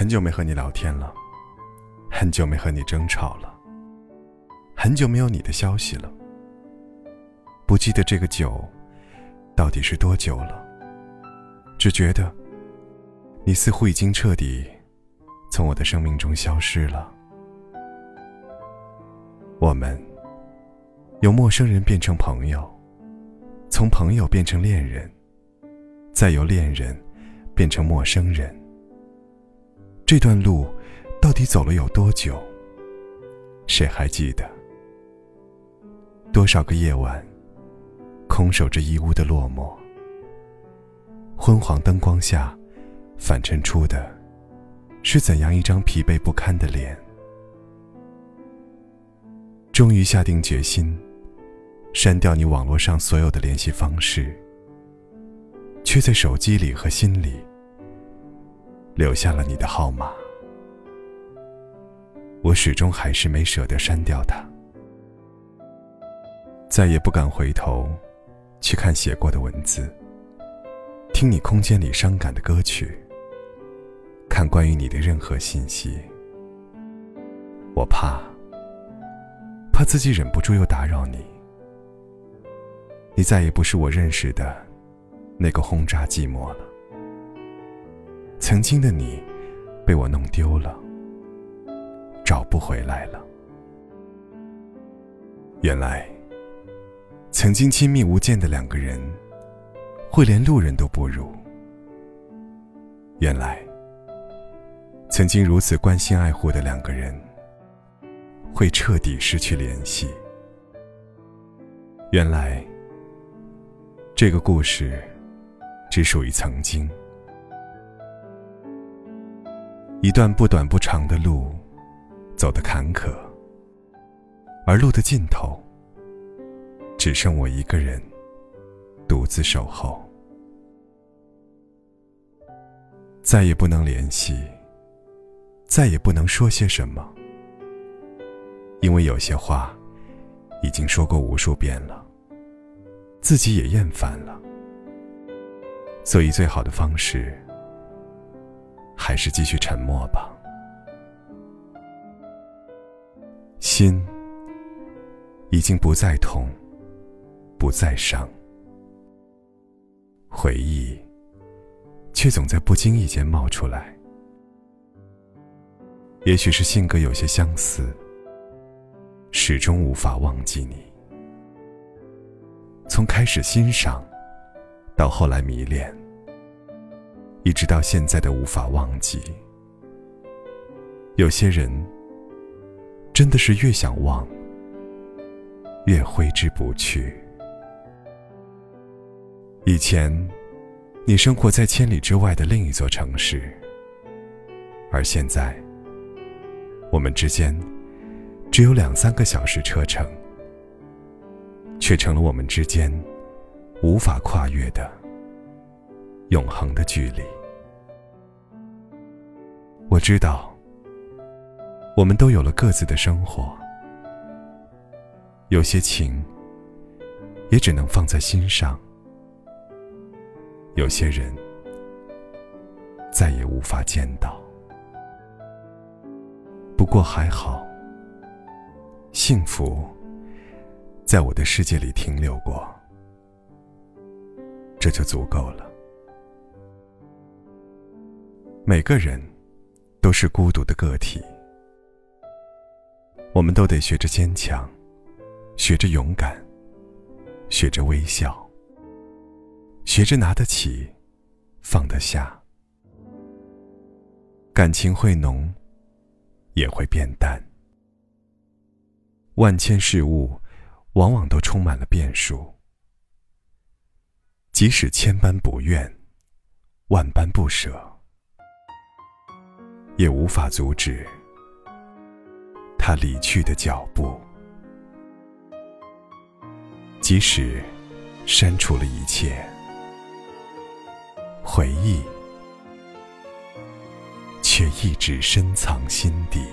很久没和你聊天了，很久没和你争吵了，很久没有你的消息了。不记得这个久，到底是多久了？只觉得，你似乎已经彻底从我的生命中消失了。我们由陌生人变成朋友，从朋友变成恋人，再由恋人变成陌生人。这段路到底走了有多久？谁还记得？多少个夜晚，空守着一屋的落寞。昏黄灯光下，反衬出的是怎样一张疲惫不堪的脸？终于下定决心，删掉你网络上所有的联系方式，却在手机里和心里。留下了你的号码，我始终还是没舍得删掉它，再也不敢回头去看写过的文字，听你空间里伤感的歌曲，看关于你的任何信息。我怕，怕自己忍不住又打扰你，你再也不是我认识的那个轰炸寂寞了。曾经的你，被我弄丢了，找不回来了。原来，曾经亲密无间的两个人，会连路人都不如。原来，曾经如此关心爱护的两个人，会彻底失去联系。原来，这个故事，只属于曾经。一段不短不长的路，走得坎坷，而路的尽头，只剩我一个人，独自守候。再也不能联系，再也不能说些什么，因为有些话，已经说过无数遍了，自己也厌烦了，所以最好的方式。还是继续沉默吧。心已经不再痛，不再伤，回忆却总在不经意间冒出来。也许是性格有些相似，始终无法忘记你。从开始欣赏，到后来迷恋。一直到现在的无法忘记。有些人真的是越想忘，越挥之不去。以前，你生活在千里之外的另一座城市，而现在，我们之间只有两三个小时车程，却成了我们之间无法跨越的。永恒的距离，我知道，我们都有了各自的生活，有些情也只能放在心上，有些人再也无法见到。不过还好，幸福在我的世界里停留过，这就足够了。每个人都是孤独的个体，我们都得学着坚强，学着勇敢，学着微笑，学着拿得起，放得下。感情会浓，也会变淡。万千事物，往往都充满了变数。即使千般不愿，万般不舍。也无法阻止他离去的脚步，即使删除了一切，回忆却一直深藏心底。